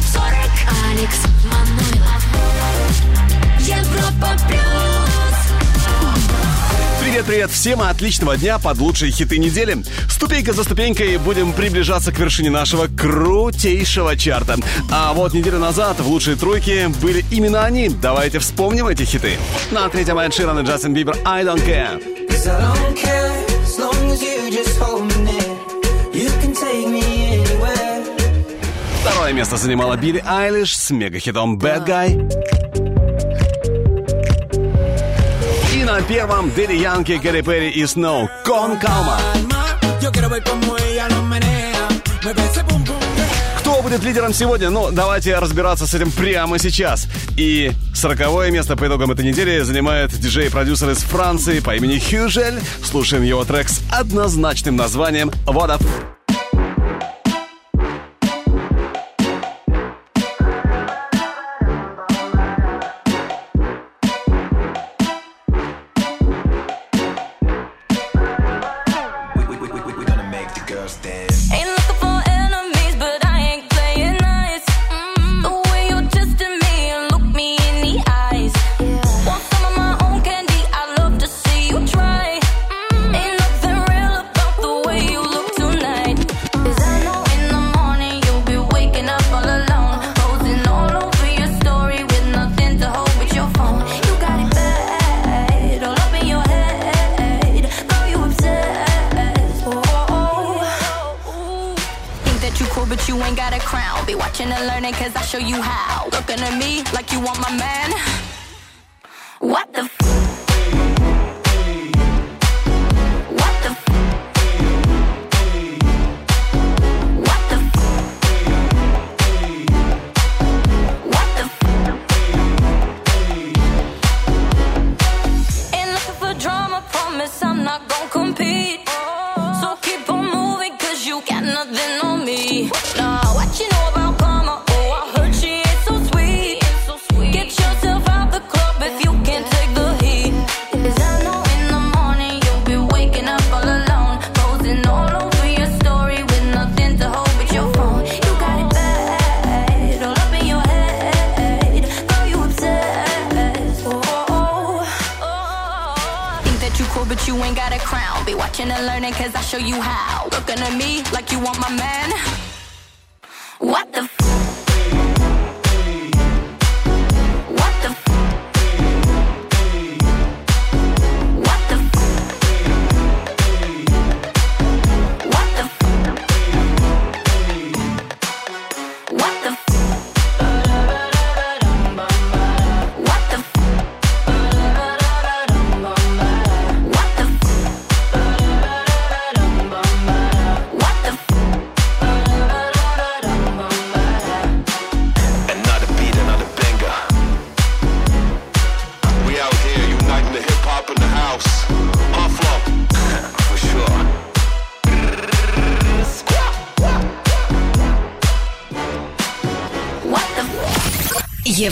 топ-40 Алекс Манойлов Европа плюс Привет-привет всем, отличного дня под лучшие хиты недели. Ступенька за ступенькой будем приближаться к вершине нашего крутейшего чарта. А вот неделю назад в лучшие тройки были именно они. Давайте вспомним эти хиты. На третьем Эд Ширан и Джастин Бибер «I don't care». I don't care as long as you just hold me. Второе место занимала Билли Айлиш с мегахитом «Bad Guy». И на первом Дели Янки, Гэри Перри и Сноу «Кон Калма». Кто будет лидером сегодня? Ну, давайте разбираться с этим прямо сейчас. И сороковое место по итогам этой недели занимает диджей-продюсер из Франции по имени Хюжель. Слушаем его трек с однозначным названием «What up?».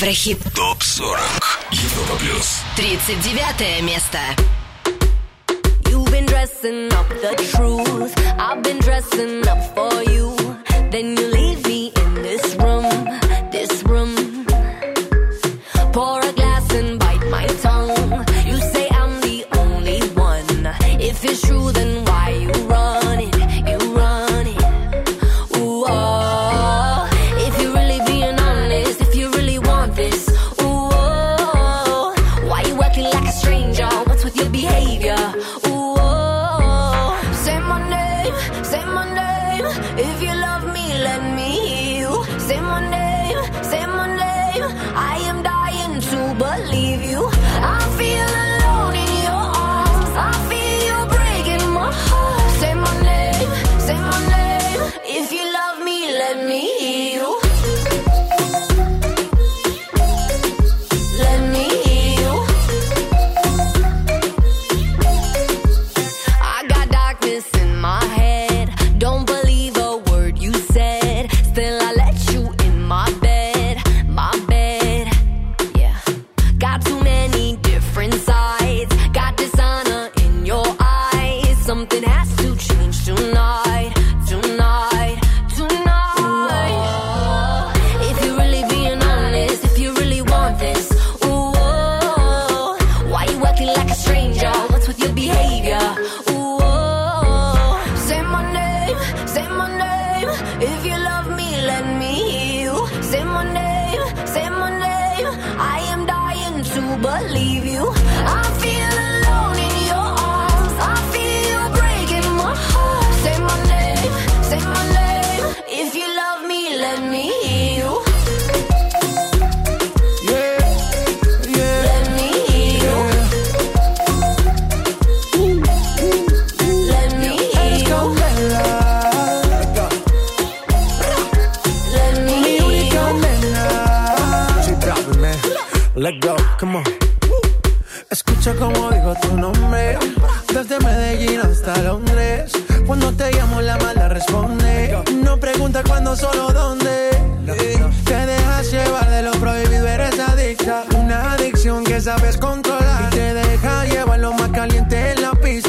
Еврохит. Топ-40. Европа плюс. 39 место. You've been dressing up the truth. I've been dressing up for you. Then you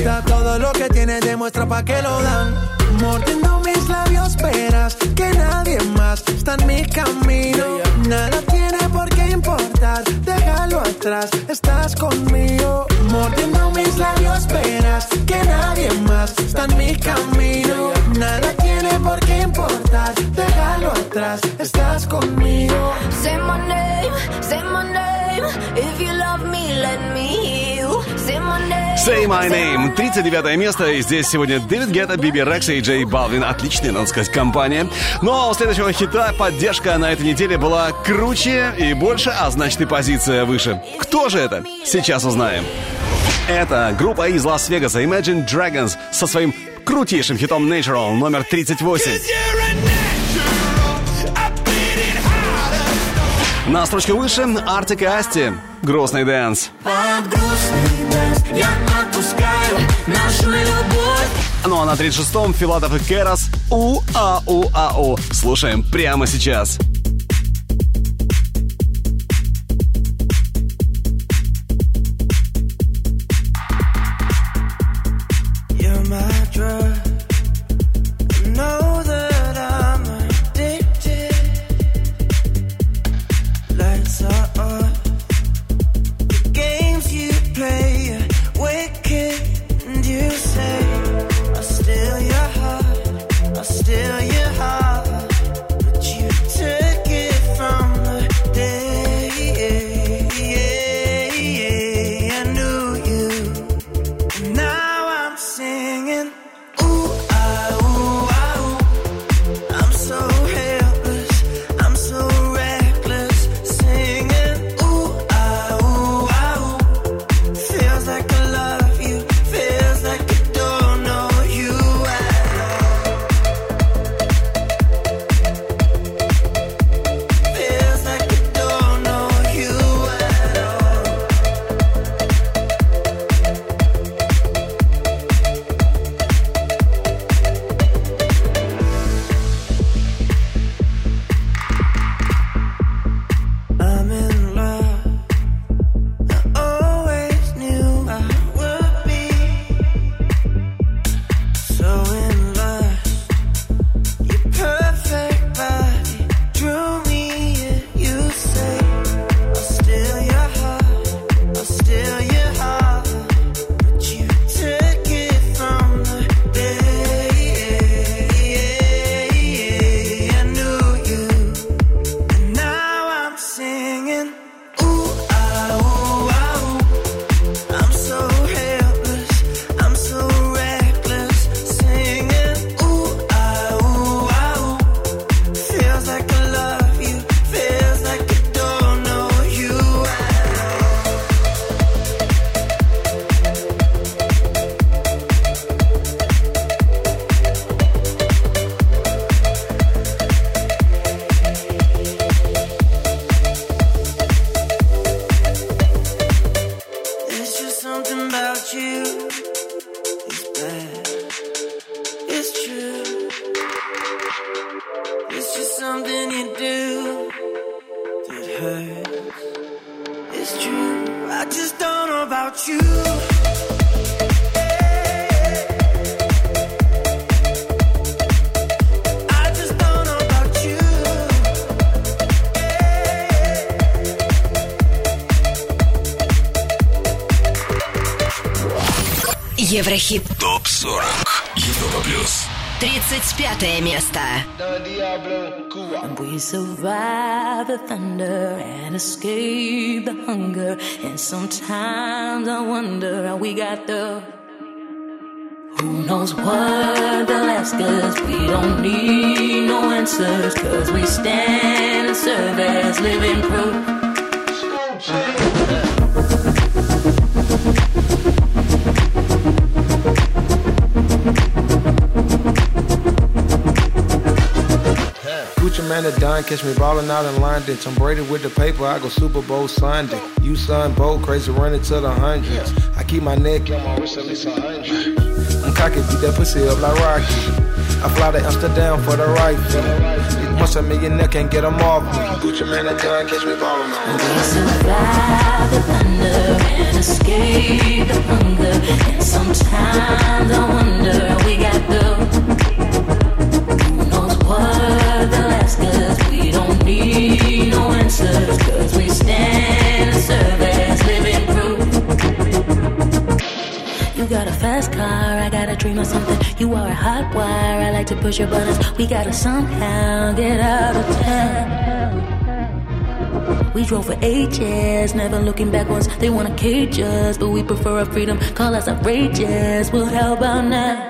Da todo lo que tienes, demuestra pa' que lo dan. Mordiendo mis labios, verás que nadie más está en mi camino. Nada tiene por qué importar, déjalo atrás, estás conmigo. Mordiendo mis labios, verás que nadie más está en mi camino. Nada tiene por qué importar, déjalo atrás, estás conmigo Say My Name. 39 место. И здесь сегодня Дэвид Гетта, Биби Рекса и Джей Балвин. Отличная, надо сказать, компания. Но у следующего хита поддержка на этой неделе была круче и больше, а значит и позиция выше. Кто же это? Сейчас узнаем. Это группа из Лас-Вегаса Imagine Dragons со своим крутейшим хитом Natural номер 38. На строчке выше Артик и Асти. Грустный дэнс. Под грустный дэнс я отпускаю нашу любовь. Ну а на 36-м Филатов и Керас «У-А-У-А-У». Слушаем прямо сейчас. хит. ТОП-40 Европа Плюс 35 место. We survive the thunder and escape the hunger. And sometimes I wonder how we got the. Who knows what the last cause we don't need no answers. Cause we stand and serve as living proof. Man dime, catch me ballin' out in London. Tom Brady with the paper, I go Super Bowl Sunday. You son, bold, crazy, running to the hundreds. I keep my neck on my wrist at least a hundred. I'm cocky, beat that pussy up like Rocky. I fly to Amsterdam for the rifle. Once a millionaire can't get them off me. Gucci man a dime, catch me ballin' out. We survive the thunder and escape the hunger. And sometimes I wonder we got the. Need no answers, cause we stand and serve living proof. You got a fast car, I got a dream of something. You are a hot wire, I like to push your buttons. We gotta somehow get out of town. We drove for ages, never looking backwards. They wanna cage us, but we prefer our freedom. Call us outrageous. Well, how about now?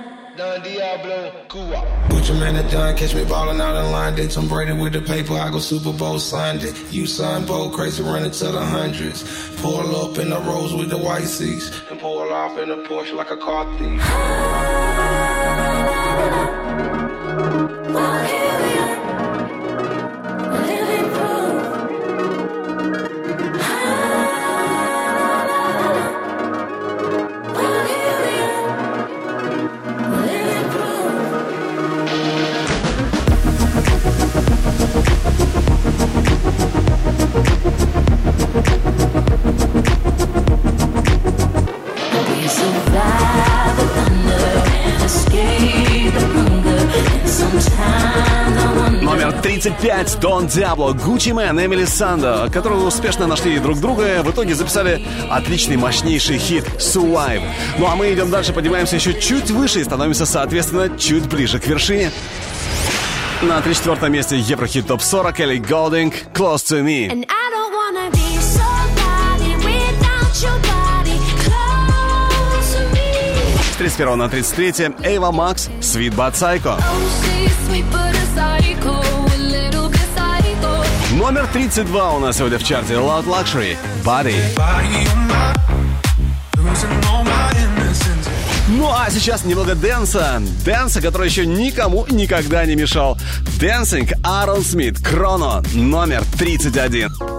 Man a dime, catch me ballin' out in London. Tom Brady with the paper, I go Super Bowl Sunday. You son, bold, crazy, running to the hundreds. Pull up in the rose with the white seats. And pull off in a Porsche like a car thief. 35 Дон Диабло, Гуччи Мэн, Эмили Сандо, которые успешно нашли друг друга, в итоге записали отличный, мощнейший хит «Survive». Ну а мы идем дальше, поднимаемся еще чуть выше и становимся, соответственно, чуть ближе к вершине. На 34 месте Еврохит ТОП 40 Элли Голдинг «Close to Me». And I don't wanna be somebody without your body close to me. С 31 на 33 Эйва Макс «Sweet But Psycho». Oh, Номер 32 у нас сегодня в чарте Loud Luxury «Body». Ну а сейчас немного дэнса. Дэнса, который еще никому никогда не мешал. Dancing Аарон Смит, Кроно, номер 31.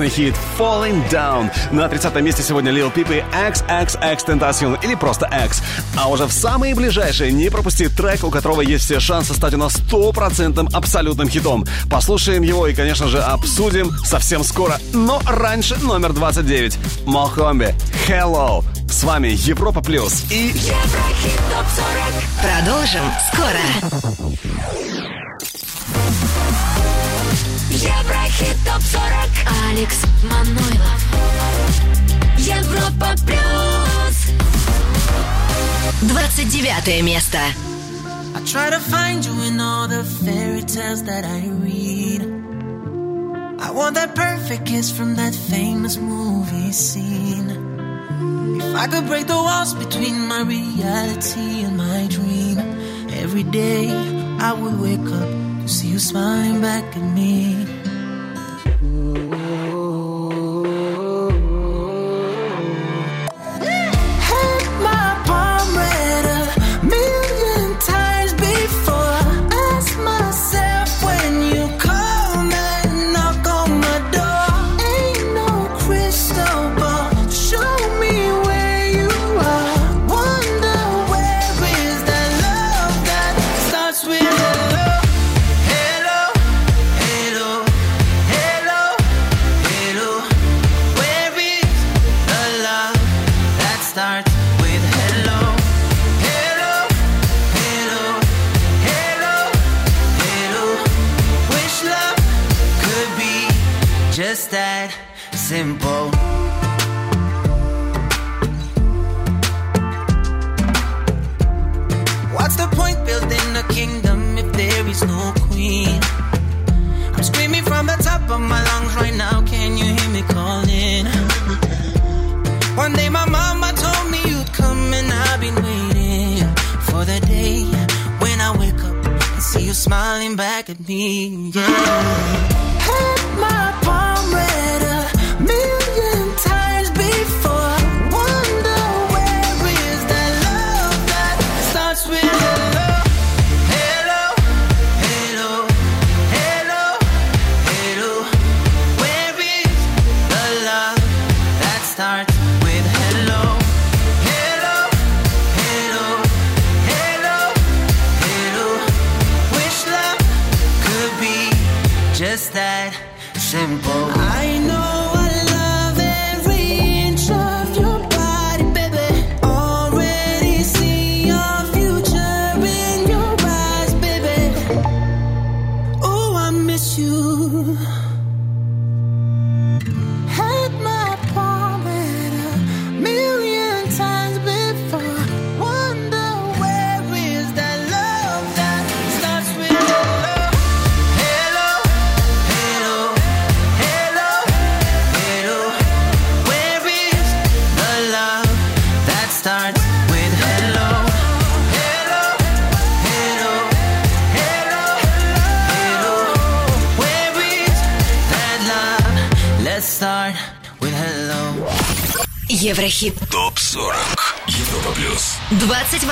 совместный хит Falling Down. На 30 месте сегодня Lil Peep и XXX Tentacion или просто X. А уже в самые ближайшие не пропусти трек, у которого есть все шансы стать у нас стопроцентным абсолютным хитом. Послушаем его и, конечно же, обсудим совсем скоро. Но раньше номер 29. Мохомби. Hello. С вами Европа Плюс и... Еврохит ТОП-40. Продолжим скоро. ТОП-40 Алекс Манойлов Европа Плюс 29 место I try to find you in all the fairy tales that I read. I want that perfect kiss from that famous movie scene. If I could break the walls between my reality and my dream, every day I would wake up to see you smiling back at me.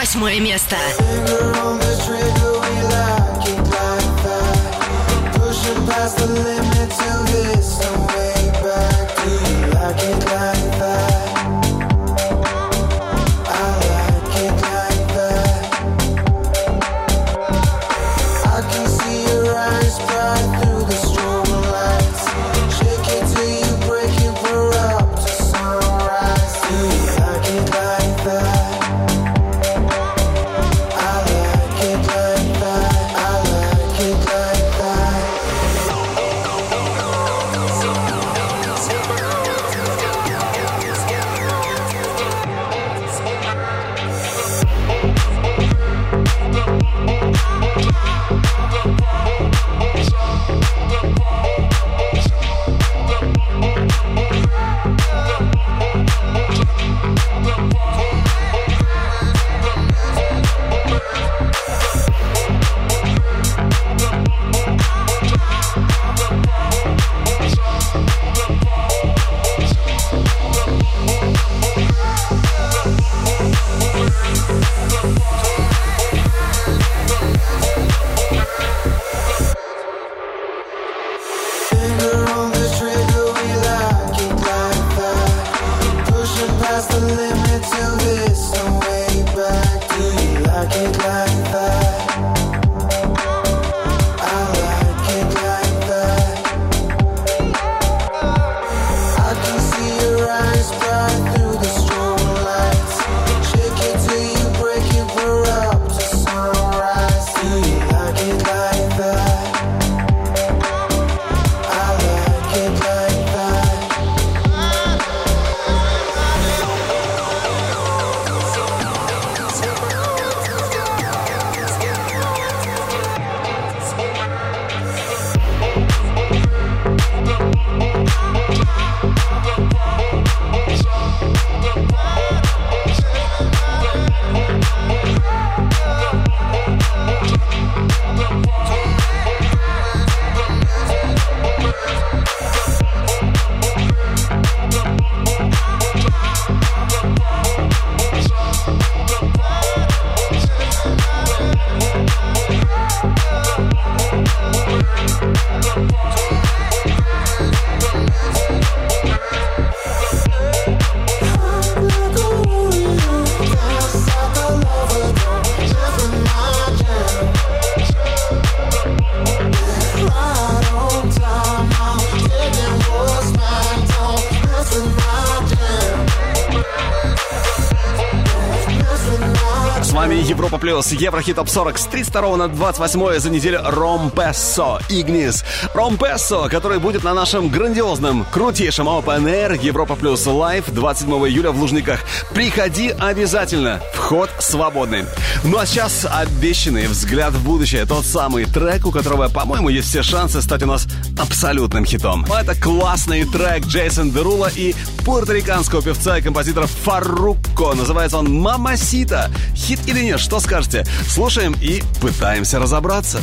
восьмое место. Плюс, Еврохит Топ 40 с 32 на 28 за неделю Ромпессо, Игнис. Ромпессо, который будет на нашем грандиозном, крутейшем Open Air Европа Плюс Лайв 27 июля в Лужниках. Приходи обязательно, вход свободный. Ну а сейчас обещанный взгляд в будущее, тот самый трек, у которого, по-моему, есть все шансы стать у нас абсолютным хитом. Это классный трек Джейсон Дерула и пуэрториканского певца и композитора Фарруко. Называется он «Мамасита». Хит или нет, что скажете? Слушаем и пытаемся разобраться.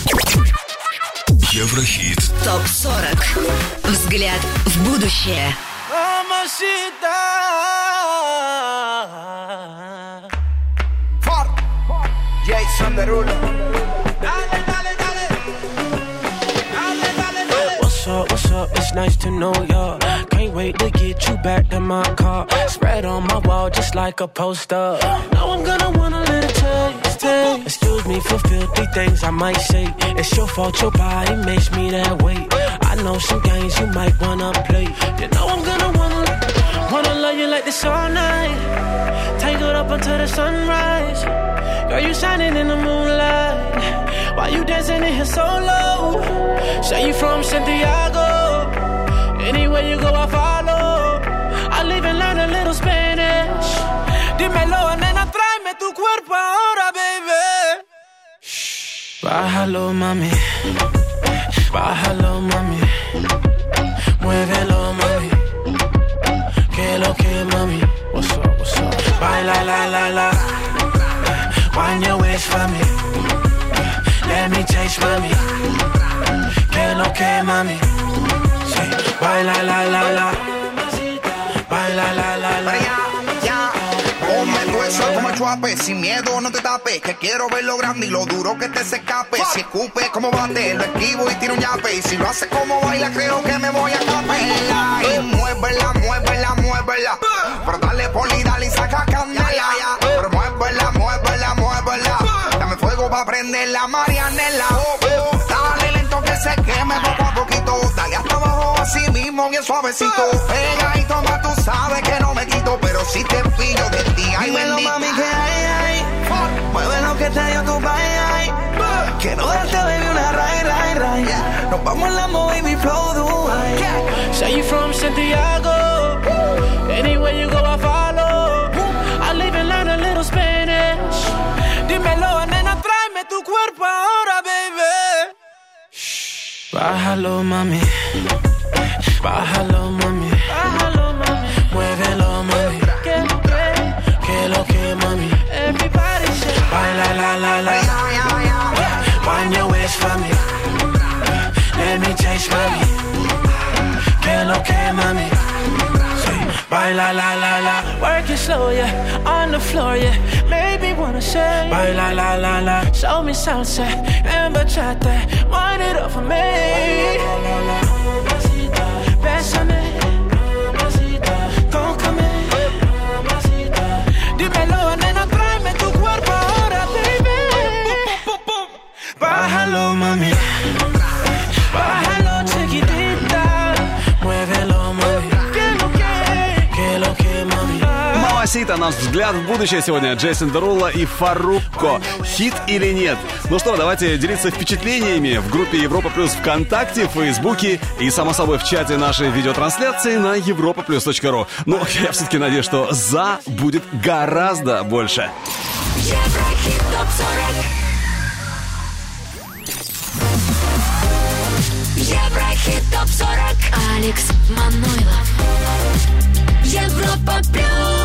Еврохит. ТОП 40. Взгляд в будущее. Far. Jason Derulo. What's up. It's nice to know ya. Can't wait to get you back in my car. Spread on my wall just like a poster. Now I'm gonna wanna let it taste, taste. Excuse me for filthy things I might say. It's your fault, your body makes me that way. I know some games you might wanna play. You know I'm gonna wanna, wanna love you like this all night. Tangled up until the sunrise. Girl, you shining in the moonlight. Why you dancing in here so low? Say you from Santiago. Anywhere you go, I follow. I'll even learn a little Spanish. Dímelo, nena, tráeme tu cuerpo ahora, baby. Bájalo, mami. Bájalo, mami. Muévelo, mami. Que lo que, mami. What's up, what's up? Baila, la, la, la. Wind your waist for me. Let me taste, mami. Que lo que, mami. Baila, la, la, la. Baila, la, la, la. Ya. Ponme como chuape, sin miedo no te tapes, que quiero ver lo grande y lo duro que te se escape. Si escupe como bate, lo esquivo y tiro un yape. Y si lo hace como baila, creo que me voy a capela. Y muévela, muévela, muévela. Pero dale poli, dale y saca candela. Pero muévela, muévela, muévela. Dame fuego pa' prender la marianela. Oh, se queme poco a poquito. Dale hasta abajo así mismo, bien suavecito. Pega y toma, tú sabes que no me quito. Pero si te pillo de ti, ay Dímelo, bendita. mami, que hay, hay. Mueve lo que te dio tu bye, ay. Quiero darte, baby, una ray, ray, ray. Nos vamos en la baby, flow, Dubai. Say you from Santiago. Anywhere you go, I Bájalo, mami. Bájalo, mami. Bájalo, mami. Muévelo, mami. Que que, lo mami. Everybody say, baila, la, la, la. Wind your waist for me. Let me taste, mami. Que lo que, mami. Say, baila, la, la, la. Work it slow, yeah. On the floor, yeah. Maybe wanna say, baila, la, la, la. La. Show me salsa and bachata. Wind it up for me. Bésame. Tócame. Dímelo, nena, tráeme tu cuerpo ahora, baby. Bájalo, mami. Bájalo, Мамасита, наш взгляд в будущее сегодня. Джейсон Дерула и Фарруко. Хит или нет? Ну что, давайте делиться впечатлениями в группе Европа Плюс ВКонтакте, в Фейсбуке и, само собой, в чате нашей видеотрансляции на europaplus.ru. Ну, я все-таки надеюсь, что «за» будет гораздо больше. Еврохит топ 40 Еврохит топ 40 Алекс Манойлов Европа плюс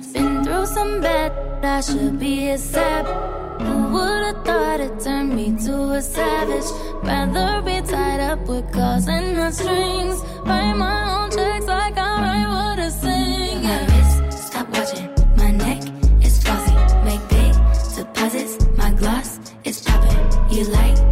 through some bad. I should be a sap. Who would've thought it turned me to a savage? Rather be tied up with calls and the strings. Write my own checks like I write what I sing. My wrist, stop watching. My neck is flossy. Make big deposits. My gloss is popping. You like?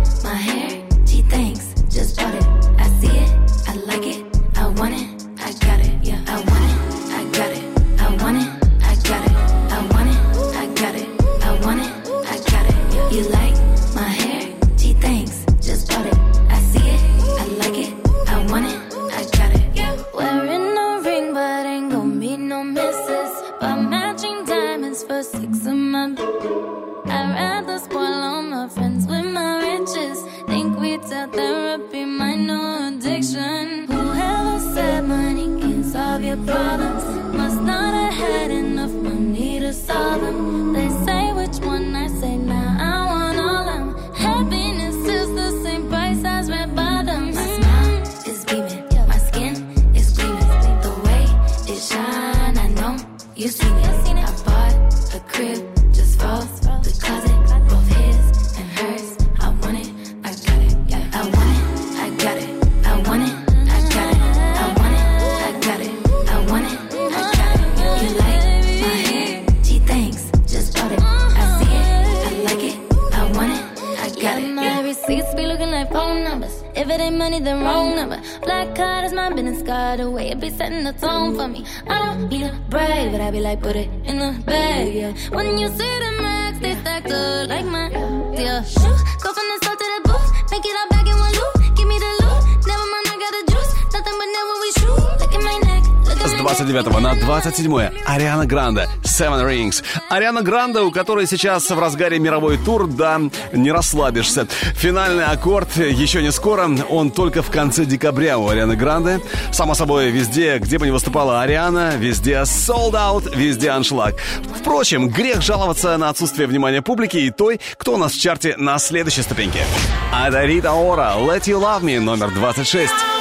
Гранде Seven Rings. Ариана Гранде, у которой сейчас в разгаре мировой тур, да, не расслабишься. Финальный аккорд еще не скоро, он только в конце декабря у Арианы Гранде. Само собой, везде, где бы ни выступала Ариана, везде sold out, везде аншлаг. Впрочем, грех жаловаться на отсутствие внимания публики и той, кто у нас в чарте на следующей ступеньке. Это Рита Ора, Let You Love Me, номер 26.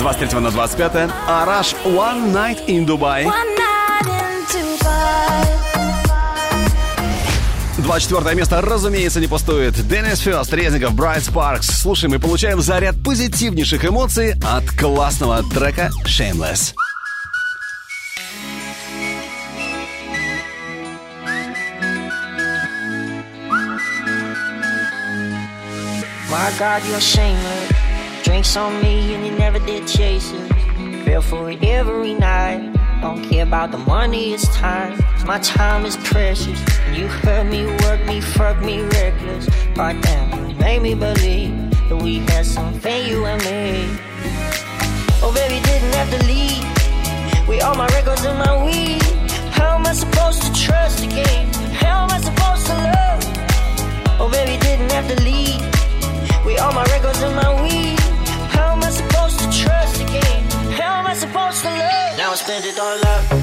23 на 25 Араш One Night in Dubai. One night in Dubai. 24 место, разумеется, не пустует. Деннис Фёст, Резников, Брайт Спаркс. Слушаем и получаем заряд позитивнейших эмоций от классного трека Shameless. My God, you're shameless. Drinks on me and you never did chase it. Feel for it every night. Don't care about the money, it's time. My time is precious. You hurt me, work me, fuck me reckless. God damn, you made me believe that we had something, you and me. Oh, baby, didn't have to leave. With all my records and my weed. How am I supposed to trust again? How am I supposed to love? Oh, baby, didn't have to leave. With all my records and my spent it all up,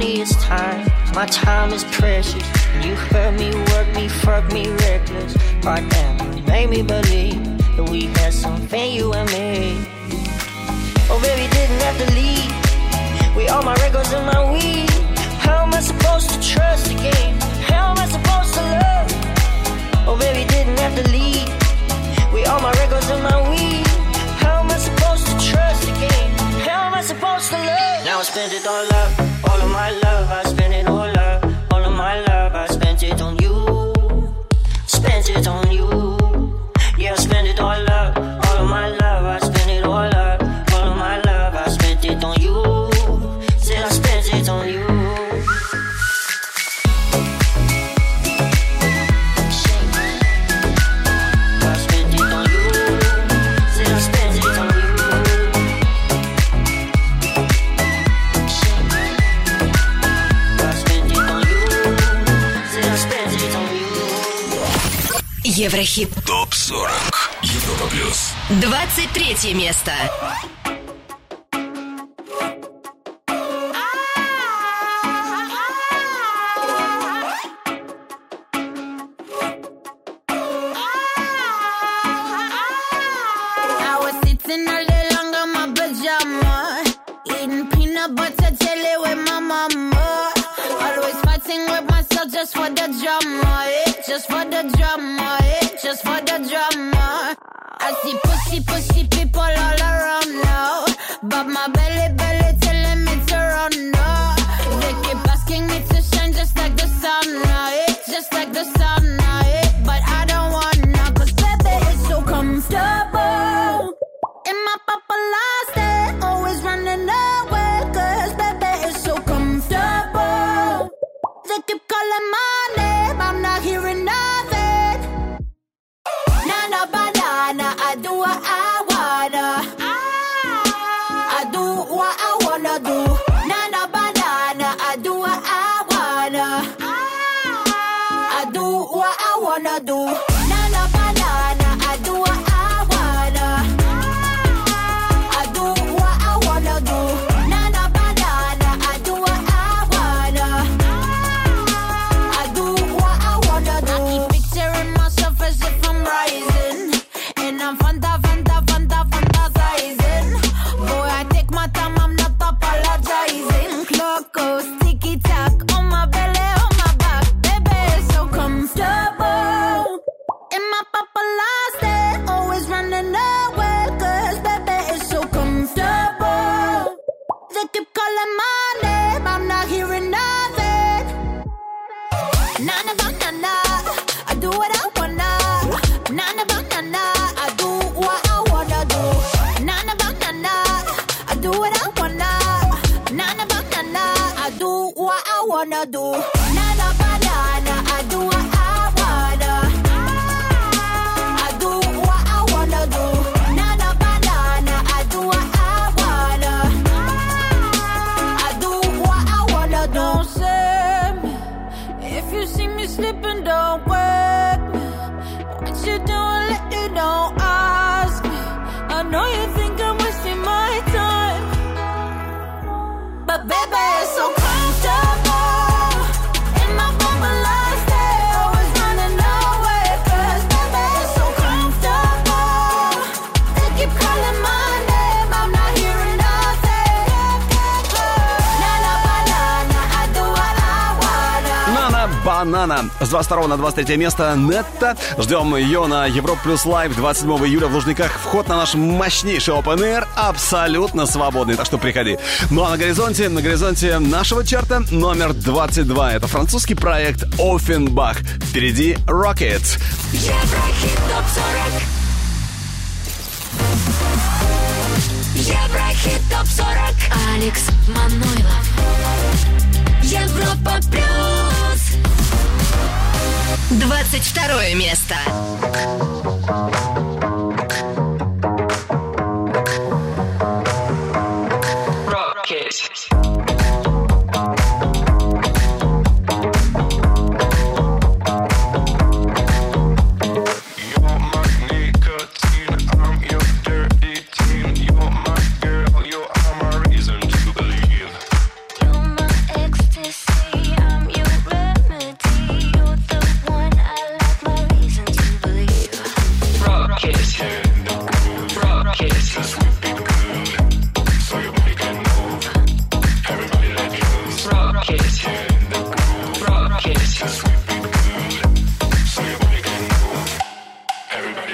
money, it's time. My time is precious. You hurt me, work me, fuck me reckless. God damn, you made me believe that we had something, you and me. Oh, baby, didn't have to leave. With all my records and my weed. How am I supposed to trust again? How am I supposed to love? Oh, baby, didn't have to leave. With all my records and my weed. Supposed to love? Now I spend it all up, all of my love. I spend it all up, all of my love. I spent it on you. Spent it on you. Еврохит. ТОП 40. Европа плюс. 23 место. wanna do. С 22 на 23 место Нетта. Ждем ее на Европ Плюс Лайв 27 июля в Лужниках. Вход на наш мощнейший Open Air абсолютно свободный, так что приходи. Ну а на горизонте, на горизонте нашего чарта номер 22. Это французский проект Offenbach. Впереди Rocket Еврохит топ 40. Еврохит топ 40. Алекс Манойлов. Европа плюс. 22 место.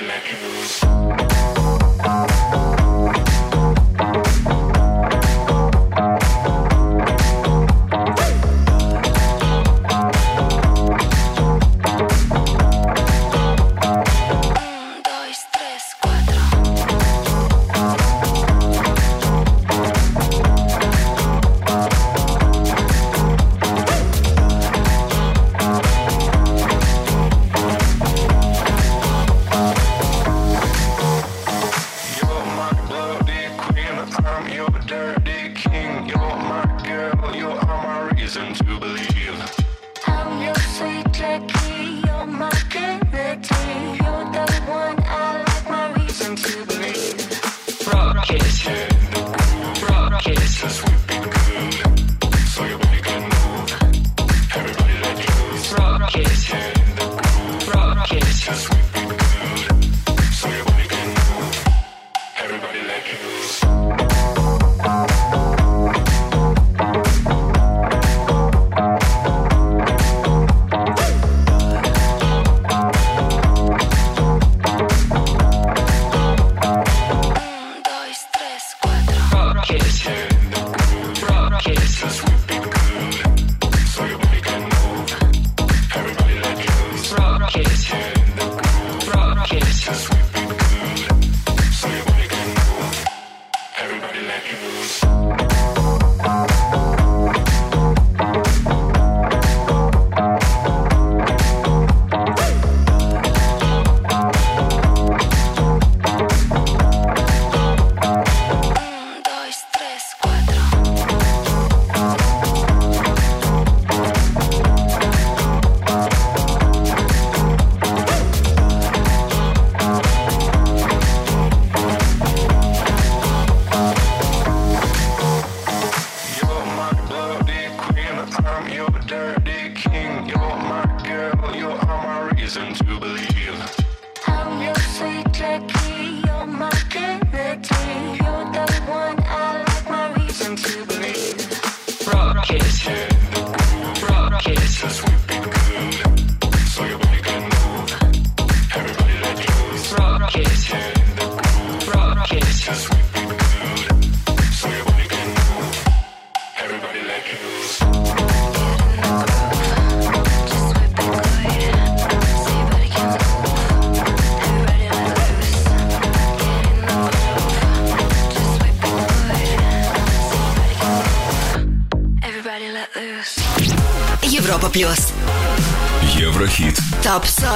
macaroons.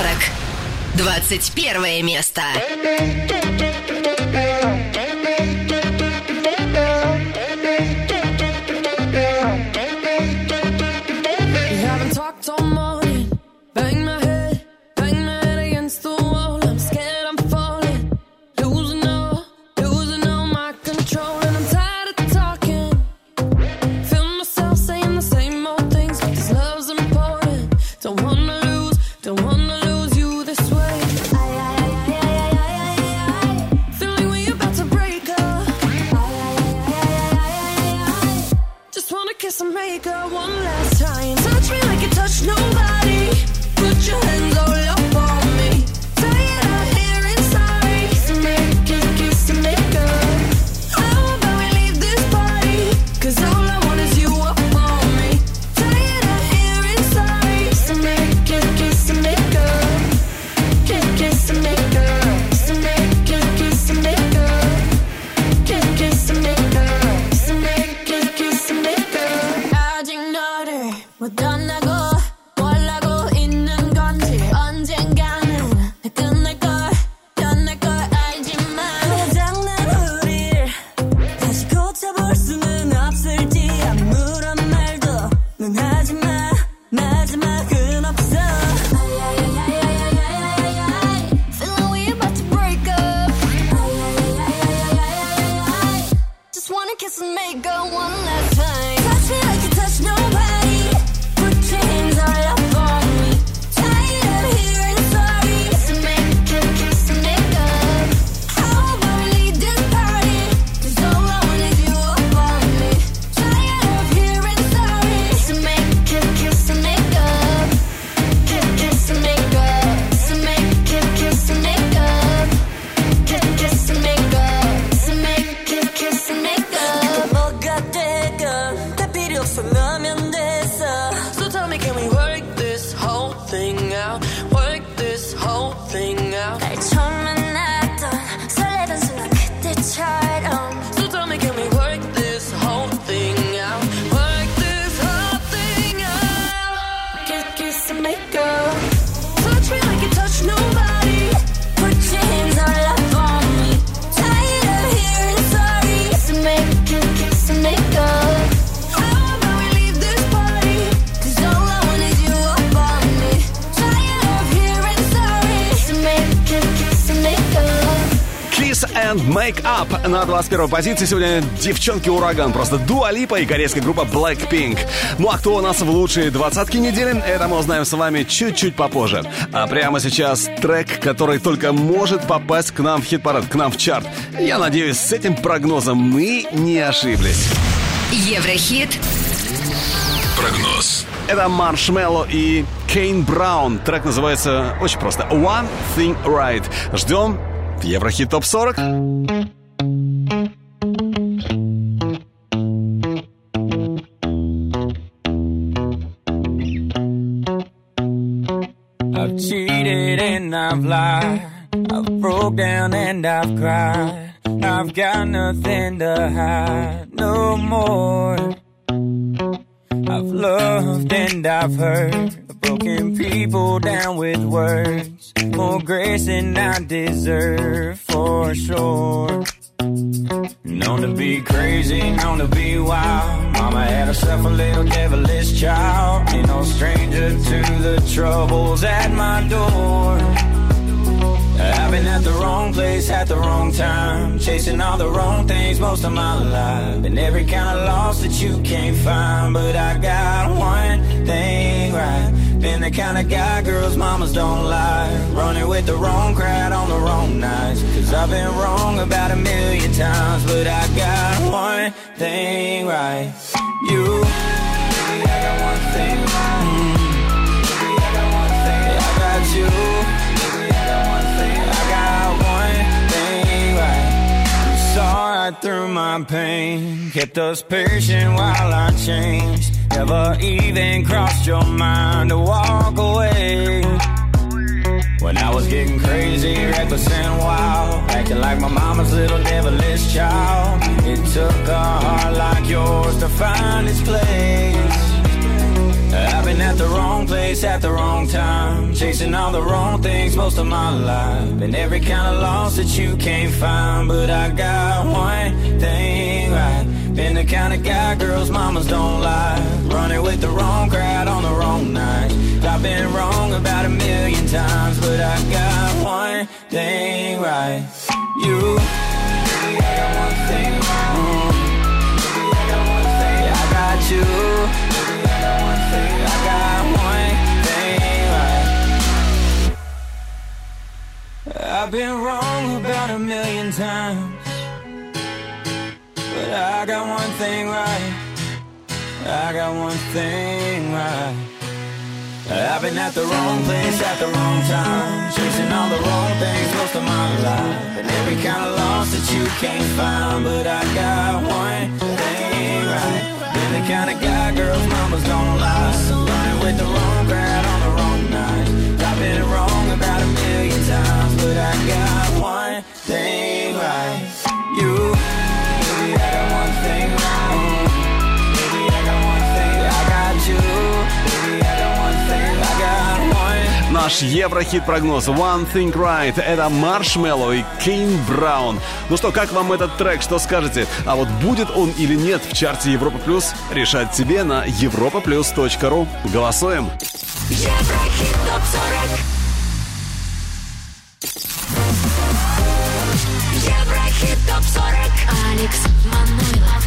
40. 21 место. на 21 позиции сегодня девчонки-ураган. Просто Дуалипа и корейская группа Blackpink. Ну а кто у нас в лучшие двадцатки недели, это мы узнаем с вами чуть-чуть попозже. А прямо сейчас трек, который только может попасть к нам в хит-парад, к нам в чарт. Я надеюсь, с этим прогнозом мы не ошиблись. Еврохит. Прогноз. Это Маршмелло и Кейн Браун. Трек называется очень просто. One Thing Right. Ждем Еврохит ТОП-40. I've broke down and I've cried. I've got nothing to hide no more. I've loved and I've hurt. Broken people down with words. More grace than I deserve for sure. Known to be crazy, known to be wild. Mama had herself a little devilish child. Ain't no stranger to the troubles at my door. I've been at the wrong place at the wrong time, chasing all the wrong things most of my life. Been every kind of loss that you can't find, but I got one thing right. Been the kind of guy girls mamas don't lie Running with the wrong crowd on the wrong nights. Cause I've been wrong about a million times. But I got one thing right. You. Baby, I got one thing right. Baby, I got one thing I got you. Right through my pain, kept us patient while I changed. Never even crossed your mind to walk away. When I was getting crazy, reckless and wild, acting like my mama's little devilish child. It took a heart like yours to find its place. Been at the wrong place at the wrong time, chasing all the wrong things most of my life. Been every kind of loss that you can't find, but I got one thing right. Been the kind of guy girls mamas don't lie, running with the wrong crowd on the wrong night. I've been wrong about a million times, but I got one thing right. You, I got one thing right. Mm, I got one thing. I got you. I've been wrong about a million times, but I got one thing right. I got one thing right. I've been at the wrong place at the wrong time, chasing all the wrong things most of my life, and every kind of loss that you can't find. But I got one thing right. Been the kind of guy girls mamas don't lie, running with the wrong crowd on the wrong night. I've been wrong but I got one thing right. You, baby, I got one thing right. Mm, baby, I got one thing. I got you, baby, I got one thing. I got one. Наш еврохит-прогноз One Thing Right Это Маршмелло и Кейн Браун Ну что, как вам этот трек, что скажете? А вот будет он или нет в чарте Европа Плюс Решать тебе на europaplus.ru Голосуем Еврохит ТОП-40 Еврохит ТОП-40 Алекс Манойлов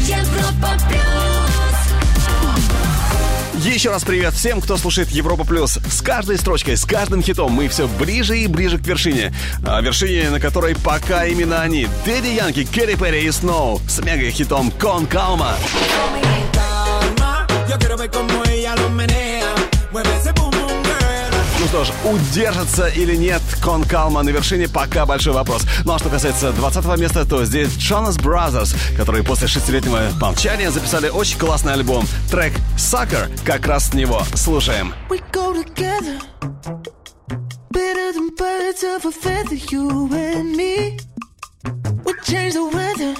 Европа Плюс Еще раз привет всем, кто слушает Европа Плюс. С каждой строчкой, с каждым хитом мы все ближе и ближе к вершине. А вершине, на которой пока именно они. Дэдди Янки, Кэрри Перри и Сноу с мега-хитом Кон Калма. Yo quiero ver cómo ella lo menea. Mueve ese boom boom girl. Ну что ж, удержится или нет Кон Калма на вершине, пока большой вопрос. Ну а что касается 20 места, то здесь Jonas Brothers, которые после шестилетнего молчания записали очень классный альбом. Трек «Sucker» как раз с него. Слушаем. We go together than birds of a feather, you and me We change the weather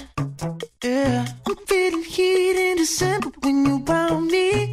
Yeah I'm feeling heat in December when you found me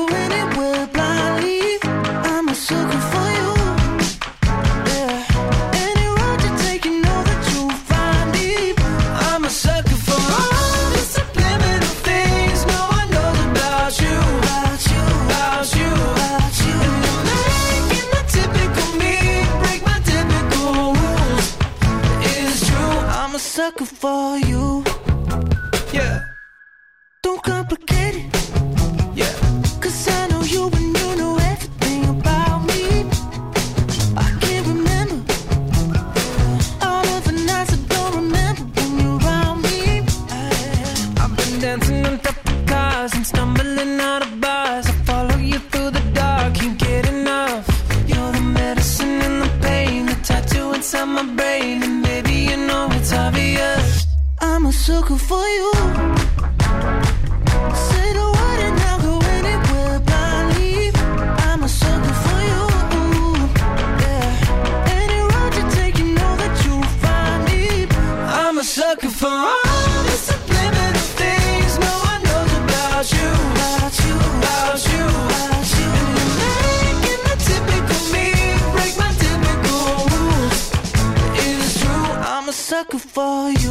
sucker for you. Yeah, Don't complicate sucker for you. Say the word and I'll go anywhere. I'm a sucker for you. Any road you take, you know that you'll find me. I'm a sucker for all subliminal things no one knows about you, About you, about you. about you. And you're making typical me break my typical rules. It's true, I'm a sucker for you.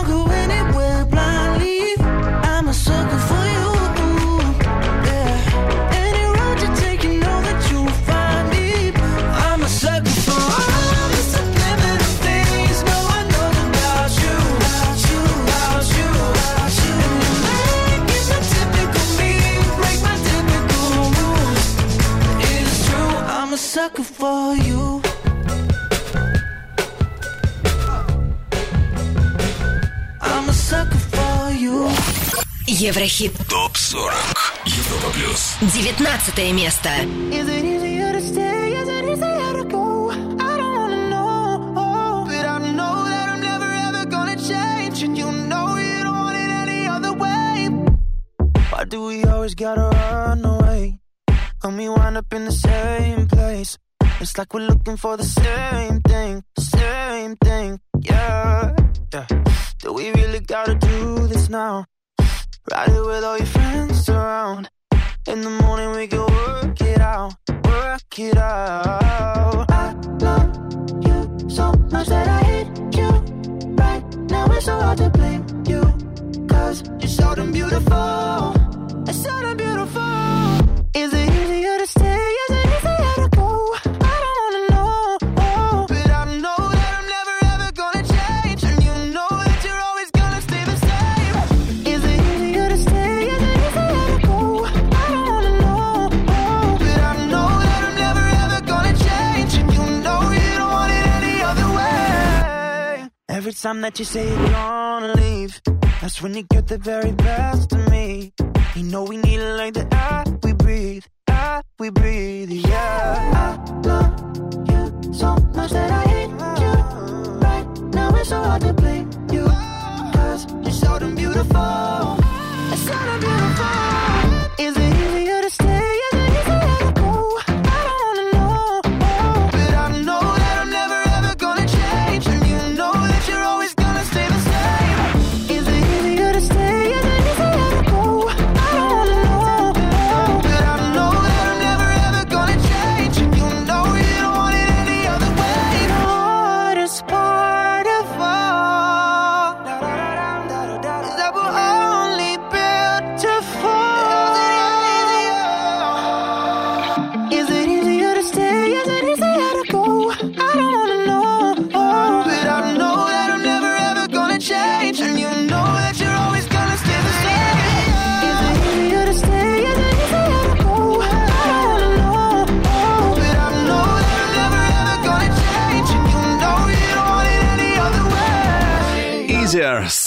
for you. I'm a sucker for you. Еврохит. ТОП-40. Европа плюс. 19 место. Is it easier to stay? Is it easier to go? I don't wanna know, but I know that I'm never ever gonna change, and you know you don't want it any other way. Why do we always gotta run away? When we wind up in the same place. It's like we're looking for the same thing, same thing, yeah. yeah. Do we really gotta do this now? Ride it with all your friends around. In the morning we can work it out, work it out. I love you so much that I hate you. Right now it's so hard to blame you, cause you're so damn beautiful. It's so damn beautiful. Is it easier to stay? Every time that you say you're gonna leave, that's when you get the very best of me. You know we need it like the air we breathe, air we breathe, yeah. I love you so much that I hate you. Right now it's so hard to blame you, cause you're so damn beautiful. It's so damn beautiful. Is it easier to stay?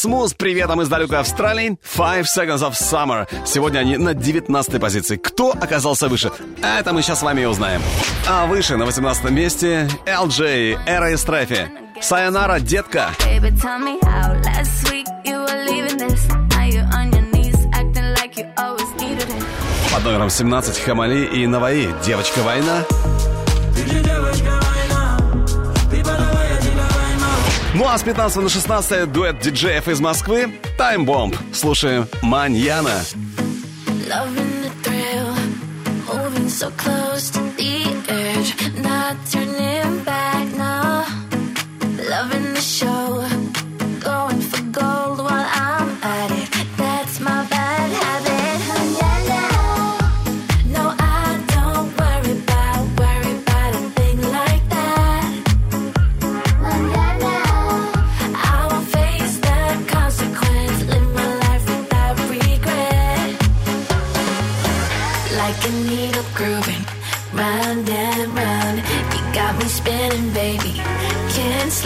Смуз приветом из далекой Австралии. Five Seconds of Summer. Сегодня они на 19 позиции. Кто оказался выше? Это мы сейчас с вами и узнаем. А выше на 18 месте LJ, Эра и Стрефи. Сайонара, детка. Под номером 17 Хамали и Наваи. Девочка война. Ну а с 15 на 16 дуэт диджеев из Москвы Bomb. Слушаем Маньяна. Loving the thrill, moving so close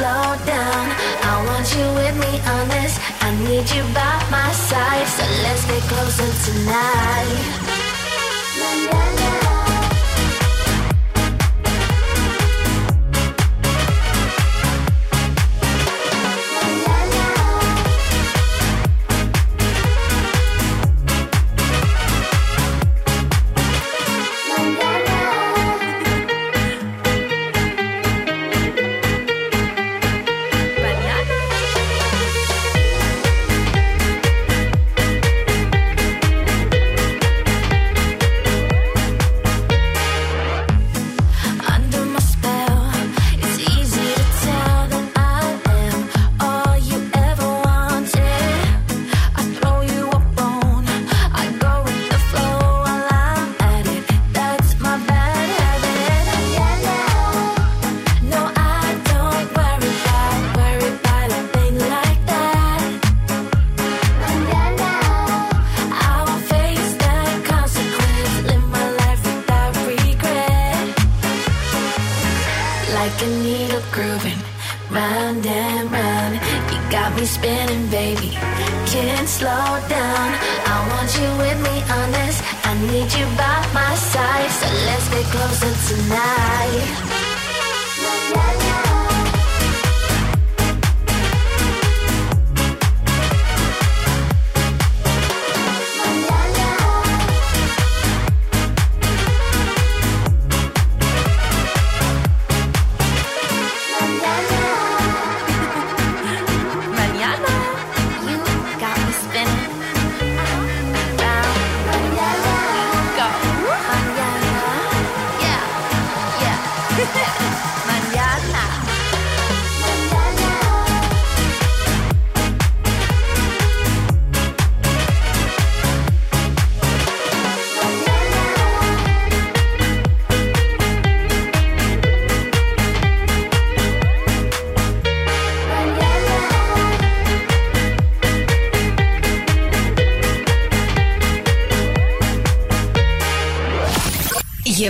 slow down. I want you with me on this. I need you by my side, so let's get closer tonight.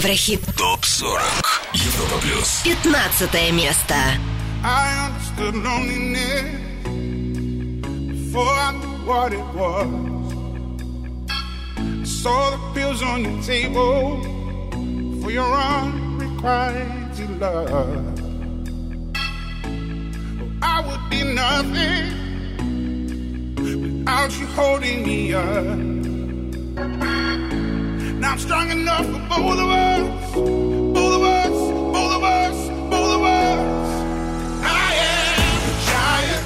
Еврохит. ТОП-40. Европа плюс. 15 место. I understood loneliness before I knew what it was. Saw the pills on the table for your unrequited love. I would be nothing without you holding me up. Strong enough for both of us, both of us, both of us, both of us. I am a giant.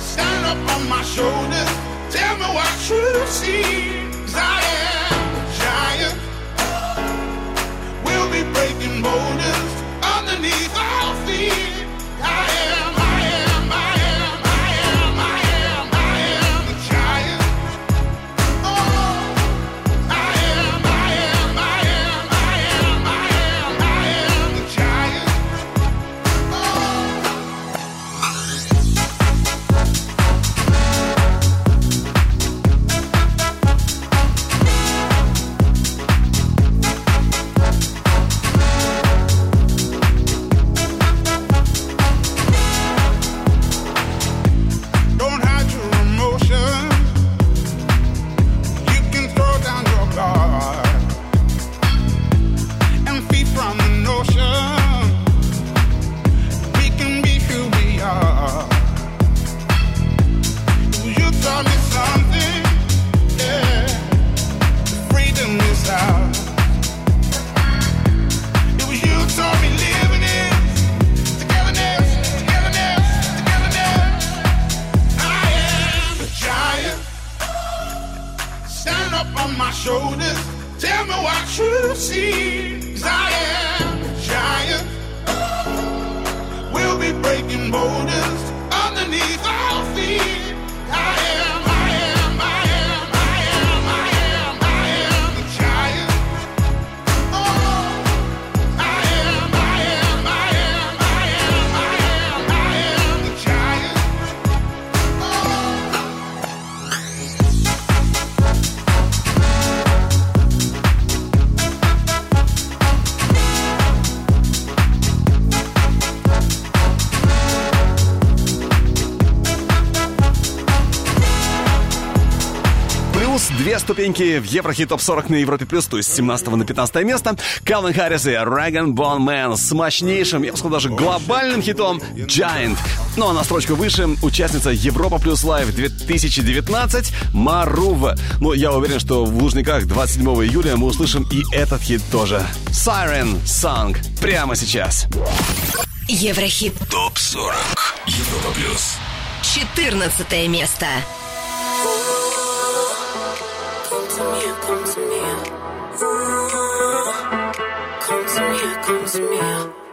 Stand up on my shoulders. Tell me what you see. Ступеньки в Еврохит Топ 40 на Европе Плюс, то есть с 17 на 15 место. Калвин Харрис и Райган Бон Мэн с мощнейшим, я бы сказал, даже глобальным хитом Giant. Ну а на строчку выше участница Европа Плюс Лайв 2019 Марува. Ну, я уверен, что в Лужниках 27 июля мы услышим и этот хит тоже. Siren Song прямо сейчас. Еврохит. ТОП-40. Европа плюс. 14 место. To me, come me.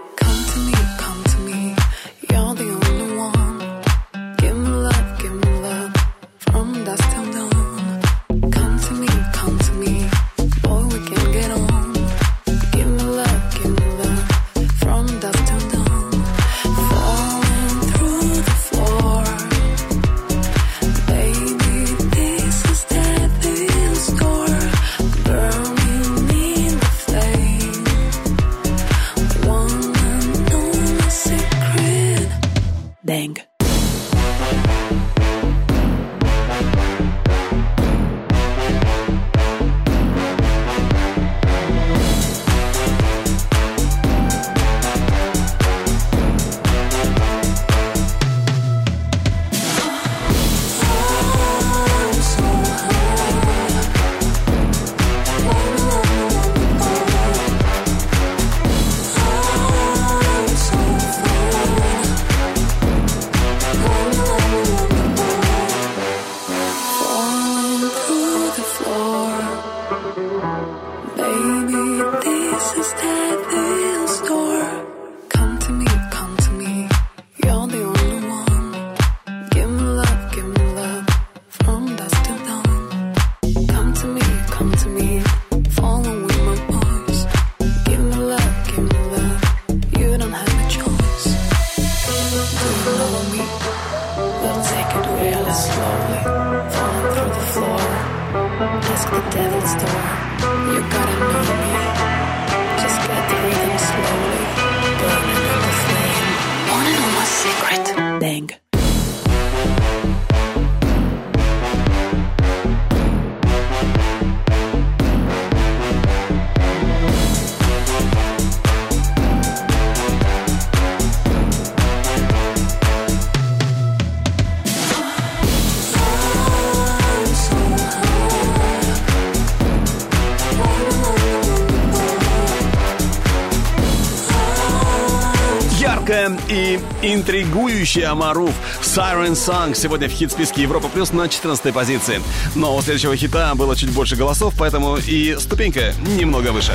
Яркая и интригующая Маруф Siren Song сегодня в хит-списке Европа Плюс на 14 позиции. Но у следующего хита было чуть больше голосов, поэтому и ступенька немного выше.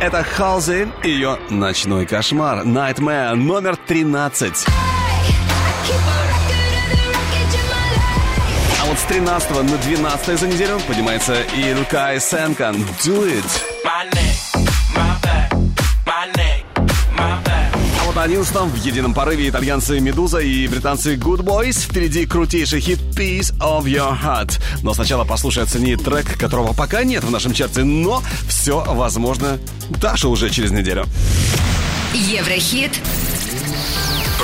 Это Халзи и ее «Ночной кошмар» Nightmare номер 13. А вот с 13 на 12 за неделю поднимается Илкай Сенкан «Do It». My neck, my back, my neck, my А на 11 в едином порыве итальянцы «Медуза» и британцы «Good Boys». Впереди крутейший хит «Piece of Your Heart». Но сначала послушай оцени трек, которого пока нет в нашем чарте, но все возможно даже уже через неделю. Еврохит.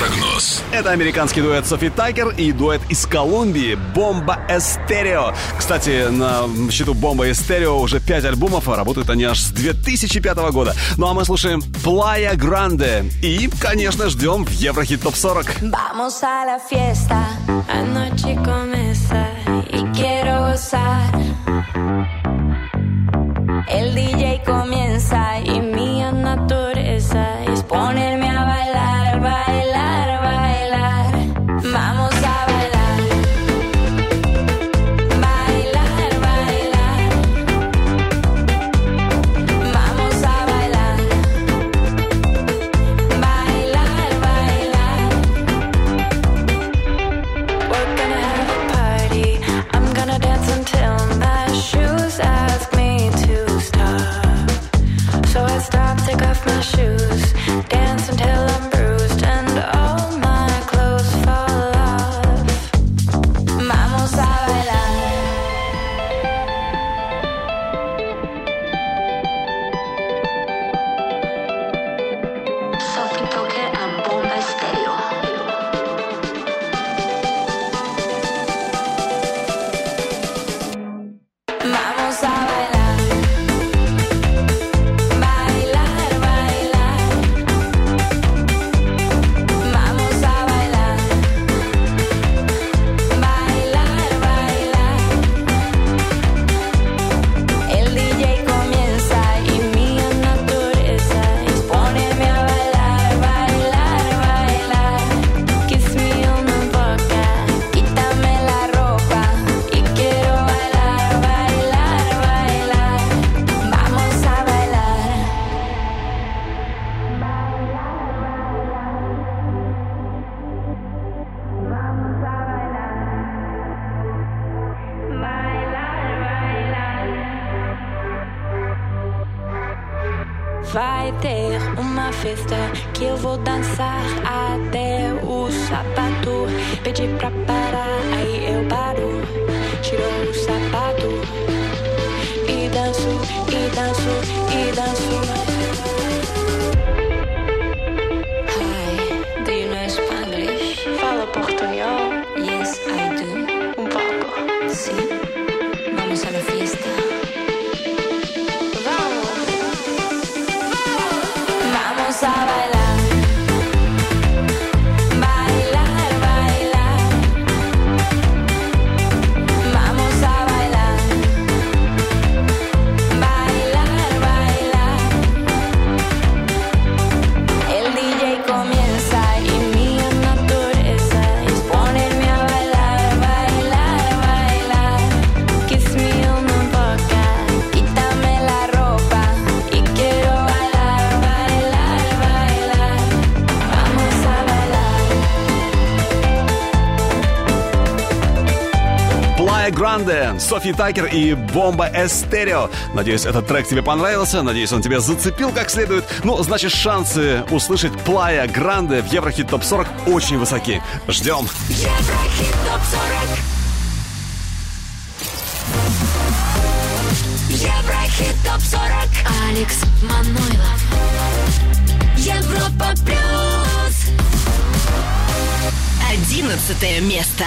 Прогноз. Это американский дуэт Софи Тайкер и дуэт из Колумбии «Бомба Эстерео». Кстати, на счету «Бомба Эстерео» уже пять альбомов, а работают они аж с 2005 года. Ну а мы слушаем «Плая Гранде» и, конечно, ждем в Еврохит ТОП-40. Vamos a la fiesta, anoche comienza y quiero gozar. El DJ que eu vou dançar até o sapato. Pedir pra parar, aí eu paro, tiro o sapato. E danço, e danço, e danço. Легенды, Софи Такер и Бомба Эстерио. Надеюсь, этот трек тебе понравился, надеюсь, он тебя зацепил как следует. Ну, значит, шансы услышать Плая Гранде в Еврохит Топ 40 очень высоки. Ждем. Еврохит Топ 40. Еврохит Топ 40. Алекс Манойлов. Европа плюс. Одиннадцатое место.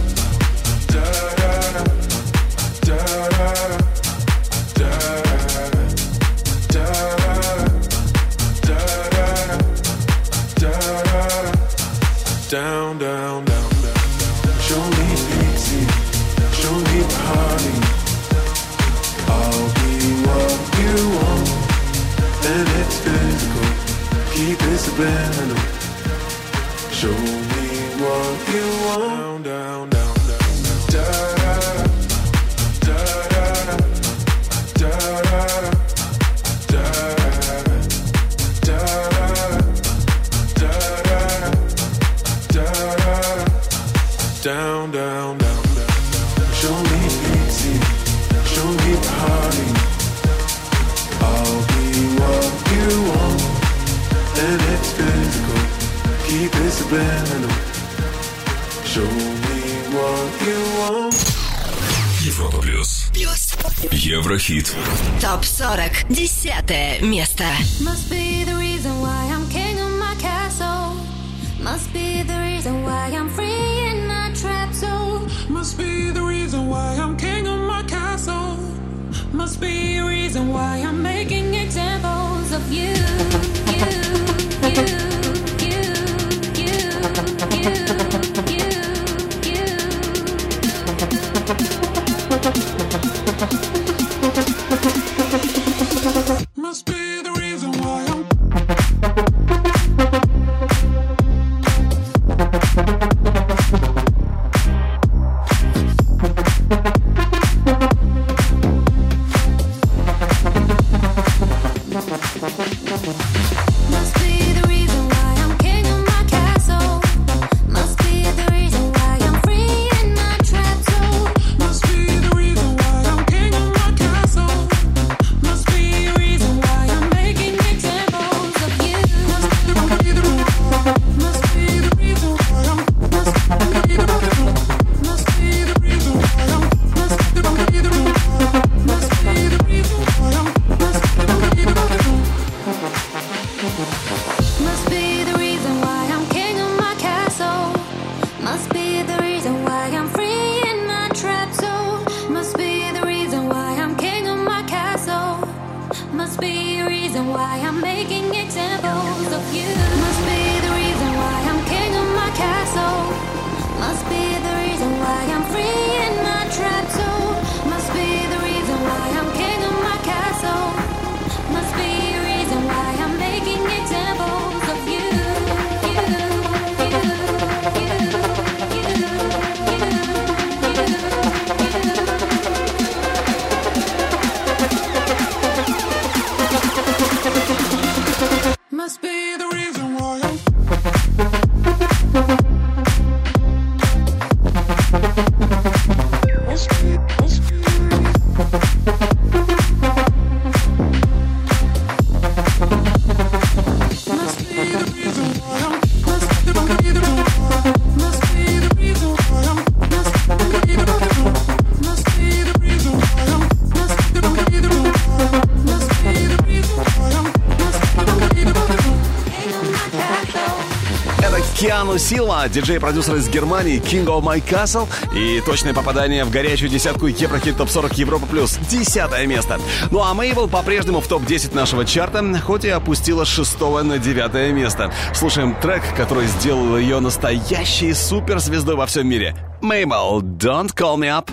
Show me what you want, and it's Keep it subliminal. Show me what you want. Европа плюс. Плюс. Еврохит. Топ 40. Десятое место. Must be the reason why I'm king of my castle. Must be the reason why I'm free in my trap zone. Must be the reason why I'm king of my castle. Must be a reason why I'm making examples of you. You, you, you, you, you, you, Must be a reason why I'm making examples of you. Must be the reason why I'm king of my castle. Must be the reason why I'm free in my trap zone. Must be the reason why I'm Сила, диджей-продюсер из Германии, King of My Castle и точное попадание в горячую десятку Еврохит Топ 40 Европа Плюс. Десятое место. Ну а Мейбл по-прежнему в топ-10 нашего чарта, хоть и опустила с шестого на девятое место. Слушаем трек, который сделал ее настоящей суперзвездой во всем мире. Мейбл, Don't Call Me Up.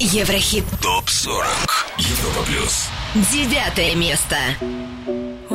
Еврохит. Топ 40 Европа плюс. Девятое место.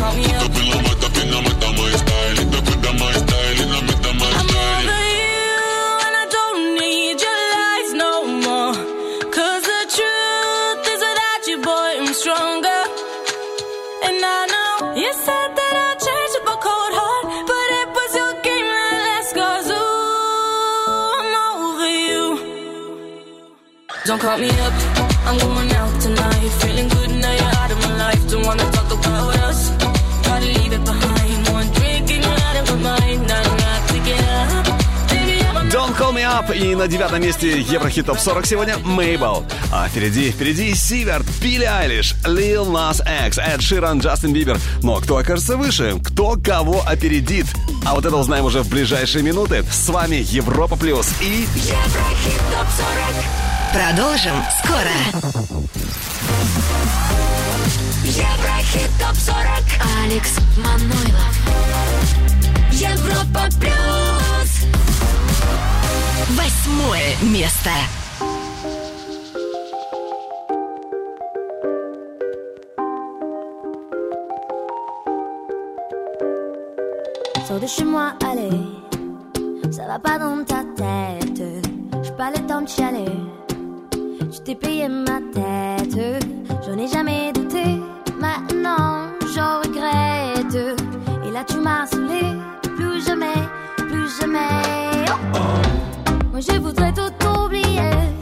I'm over you, and I don't need your lies no more. 'Cause the truth is without you, boy, I'm stronger. And I know you said that I'd change up a cold heart, but it was your game that ooh, I'm over you. Don't call me up, I'm going out tonight. Feeling Up. И на девятом месте Еврохит Топ 40 сегодня Мейбл. А впереди, впереди Сиверт, Билли Айлиш, Lil Nas X, Эд Ширан, Джастин Бибер. Но кто окажется выше? Кто кого опередит? А вот это узнаем уже в ближайшие минуты. С вами Европа Плюс и... Еврохит топ 40. Продолжим скоро. Еврохит топ 40. Алекс Манойлов. Европа плюс. Восьмое место. Sors de chez moi, allez. Ça va pas dans ta tête. J'ai pas le temps de chialer. Je t'ai payé ma tête. J'en ai jamais douté. Maintenant, j'en regrette. Et là, tu m'as saoulé. Plus jamais, plus jamais. Oh. Je voudrais tout oublier.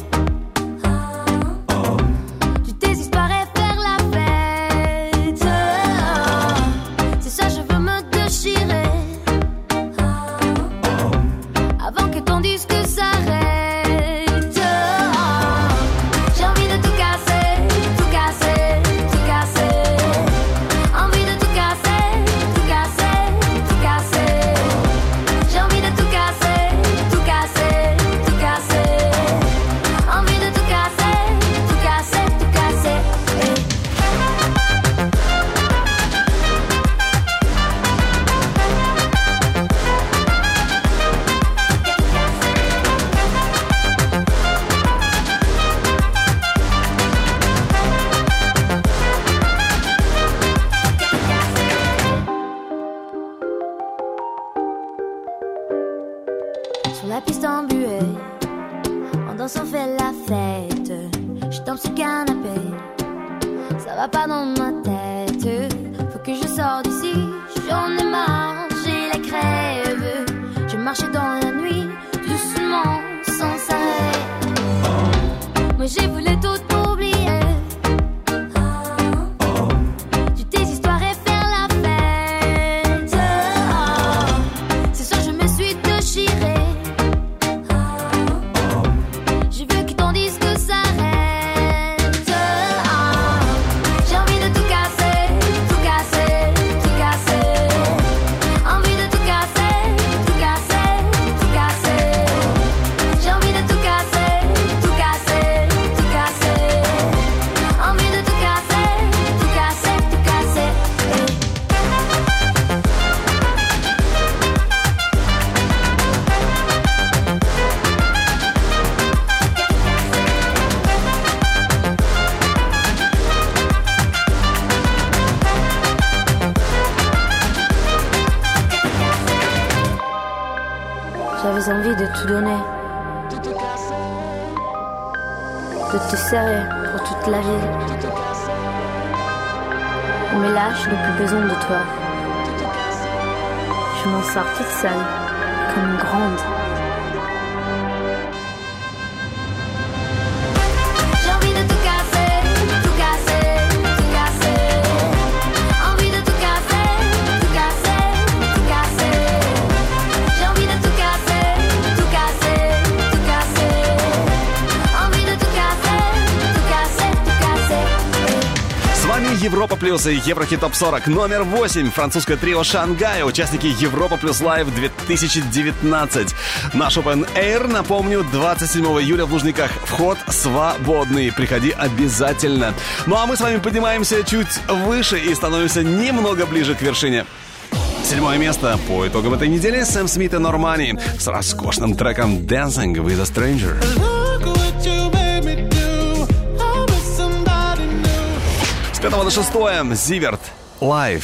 sur le canapé. Ça va pas dans ma Espírito Santo Плюса и Еврохит Топ 40. Номер 8. Французское трио Шангая. Участники Европа Плюс Лайв 2019. Наш Open Air, напомню, 27 июля в Лужниках. Вход свободный. Приходи обязательно. Ну а мы с вами поднимаемся чуть выше и становимся немного ближе к вершине. Седьмое место по итогам этой недели Сэм Смит и Нормани с роскошным треком «Dancing with a Stranger». пятого на шестое. Зиверт. Live.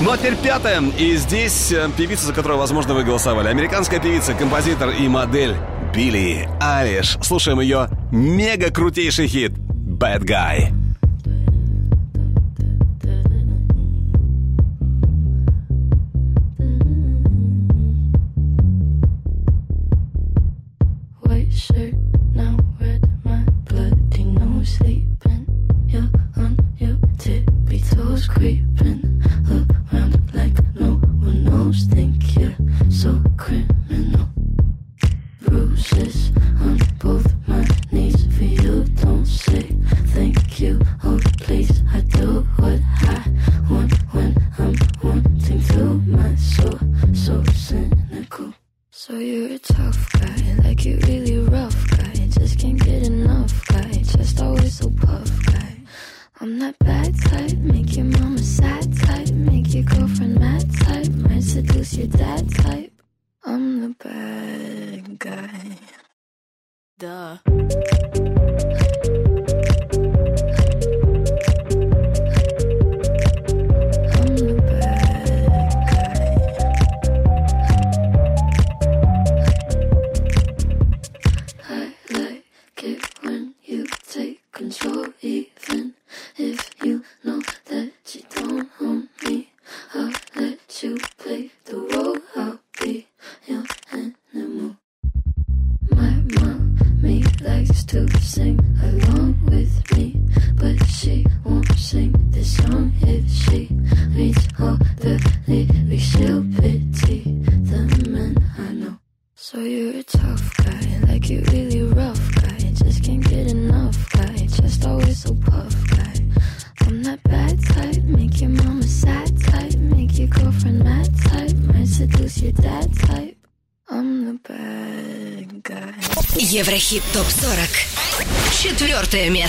Ну а теперь пятое. И здесь э, певица, за которую, возможно, вы голосовали. Американская певица, композитор и модель Билли Алиш. Слушаем ее мега крутейший хит «Bad Guy». creeping up Deporte MH.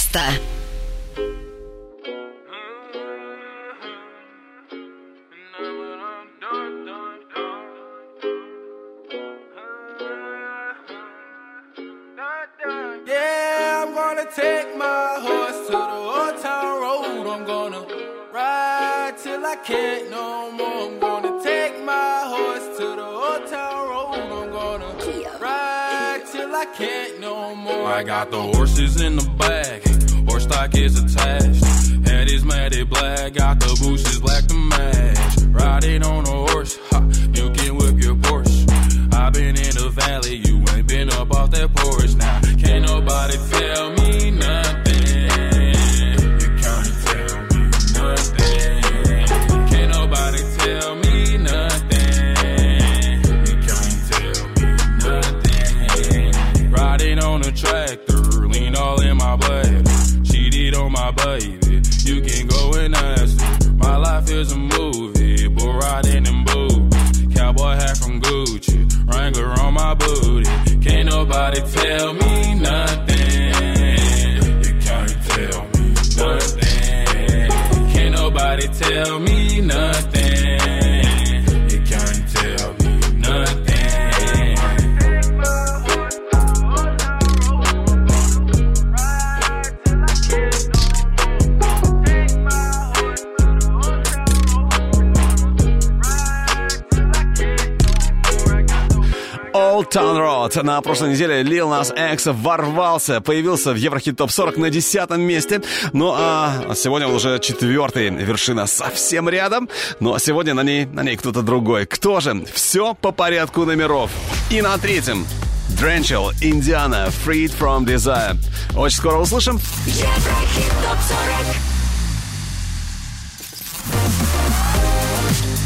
Town Road. На прошлой неделе Lil Nas X ворвался, появился в Еврохит Топ 40 на десятом месте. Ну а сегодня он уже четвертый, вершина совсем рядом. Но сегодня на ней, на ней кто-то другой. Кто же? Все по порядку номеров. И на третьем Drenchel, Индиана, Freed from Desire. Очень скоро услышим. Еврохит ТОП-40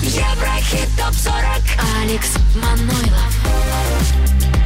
Еврохит ТОП-40 Алекс Манойлов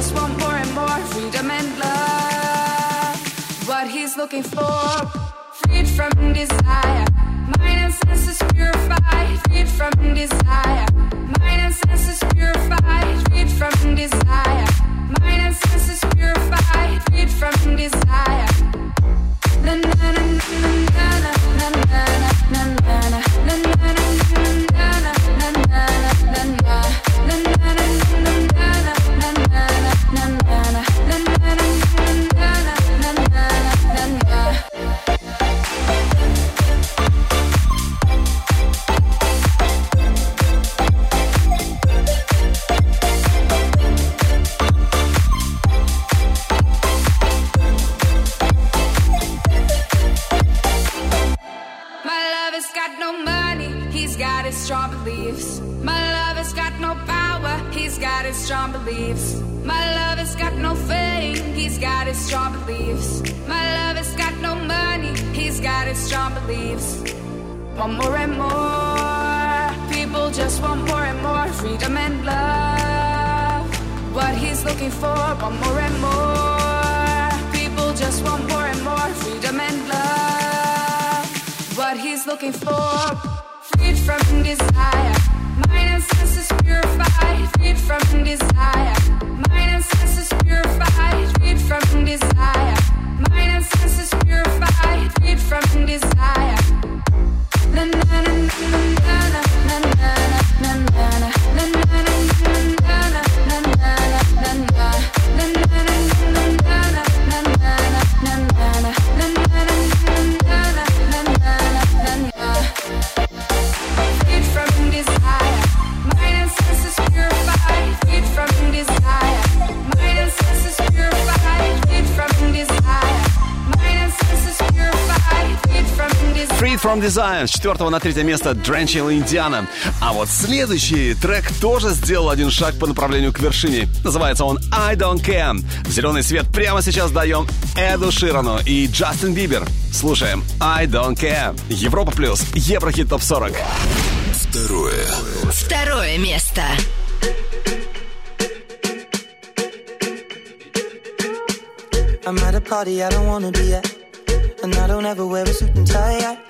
Just want more and more freedom and love. What he's looking for, freed from desire. Mind and senses purified, freed from desire. Mind and senses purified, freed from desire. Mind and senses purified, freed from desire. Na na na na na na na na na na na na his strong beliefs. My love has got no power, he's got his strong beliefs. My love has got no fame, he's got his strong beliefs. My love has got no money, he's got his strong beliefs. Want more and more, people just want more and more freedom and love. What he's looking for, want more and more, people just want more and more freedom and love what he's looking for. Desire, na na na na na na na na na from Desire с четвертого на третье место Drenchel Индиана. А вот следующий трек тоже сделал один шаг по направлению к вершине. Называется он I Don't Care. Зеленый свет прямо сейчас даем Эду Ширану и Джастин Бибер. Слушаем I Don't Care. Европа плюс. Еврохит топ 40. Второе. Второе место. I'm at a party I don't wanna be at. And I don't ever wear a suit and tie.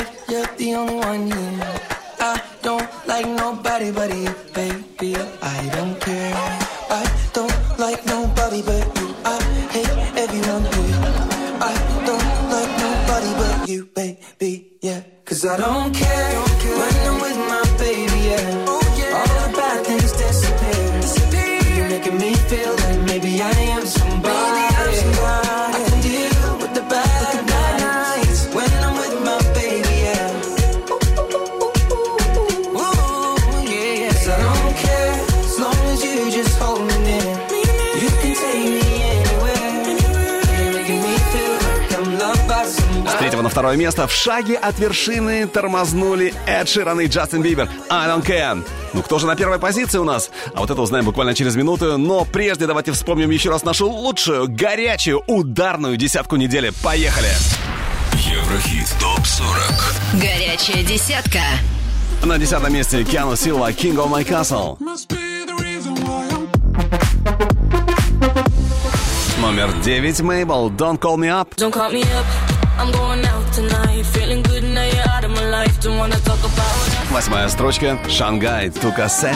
you're the only one here. Место в шаге от вершины тормознули Эд Ширан и Джастин Бибер. I don't care. Ну кто же на первой позиции у нас? А вот это узнаем буквально через минуту. Но прежде давайте вспомним еще раз нашу лучшую, горячую, ударную десятку недели. Поехали! Еврохит ТОП-40 Горячая десятка. На десятом месте Киану Силва King of My Castle. Номер девять Мейбл Don't Call Me Up. Don't call me up. I'm going out Восьмая строчка. Шангай. Тукасе.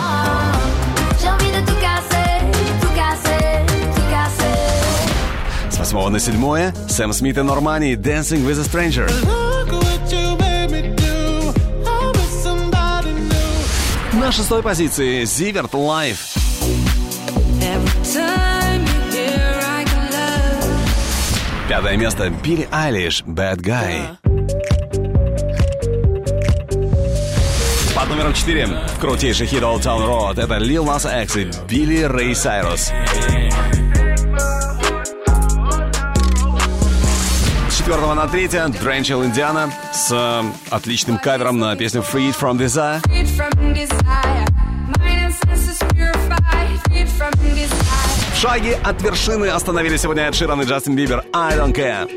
С восьмого на седьмое. Сэм Смит и Нормани. Dancing with a Stranger. На шестой позиции Зиверт Лайф. Пятое место Билли Айлиш, Bad Guy. Номером четыре. Крутейший хит Old Town Road. Это Lil Nas X и Билли Рэй Сайрус. С четвертого на третье Дранчел Индиана с э, отличным кавером на песню Freed from Desire. В шаге от вершины остановили сегодня Эд Ширан и Джастин Бибер. I Don't Care.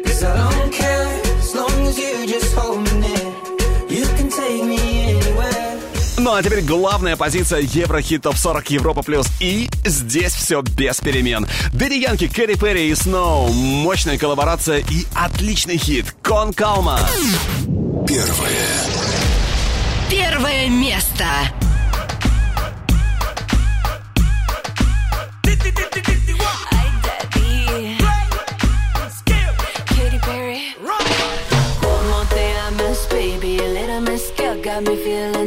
Ну а теперь главная позиция Еврохит Топ 40 Европа Плюс. И здесь все без перемен. Дэдди Янки, Кэрри Перри и Сноу. Мощная коллаборация и отличный хит. Кон Калма. Первое. Первое место. Got me feeling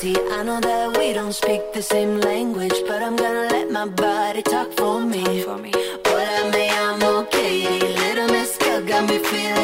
See, I know that we don't speak the same language, but I'm gonna let my body talk for me. Talk for me. But I may, I'm okay. Little Miss Girl got me feeling.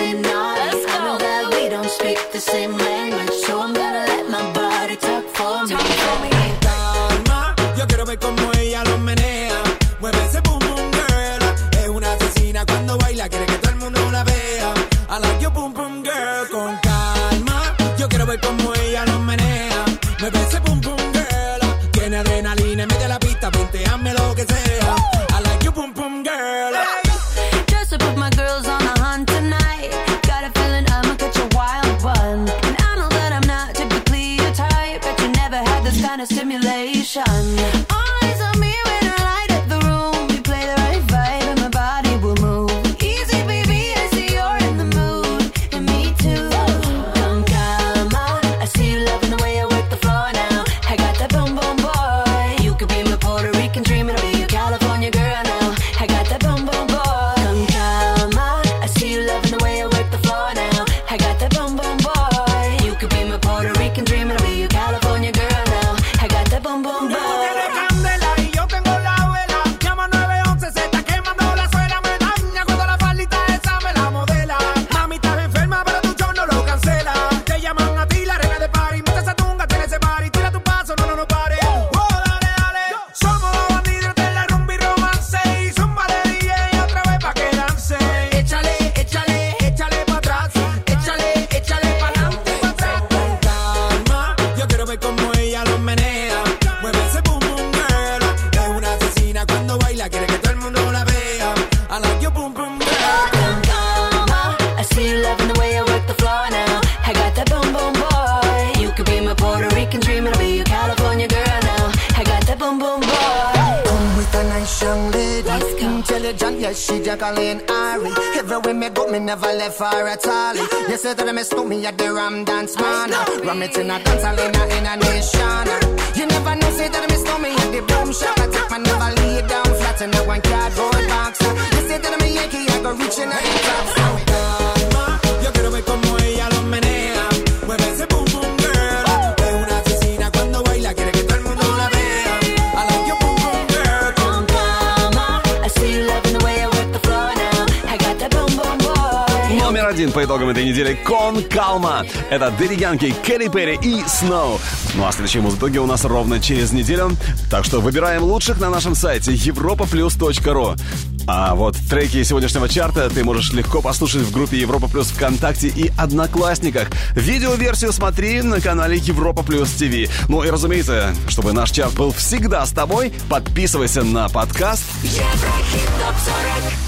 Это Дэдди Янки, Келли Перри и Сноу. Ну а следующие музыки у нас ровно через неделю. Так что выбираем лучших на нашем сайте europaplus.ru. А вот треки сегодняшнего чарта ты можешь легко послушать в группе Европа Плюс ВКонтакте и Одноклассниках. Видеоверсию смотри на канале Европа Плюс ТВ. Ну и разумеется, чтобы наш чарт был всегда с тобой, подписывайся на подкаст Еврохит ТОП 40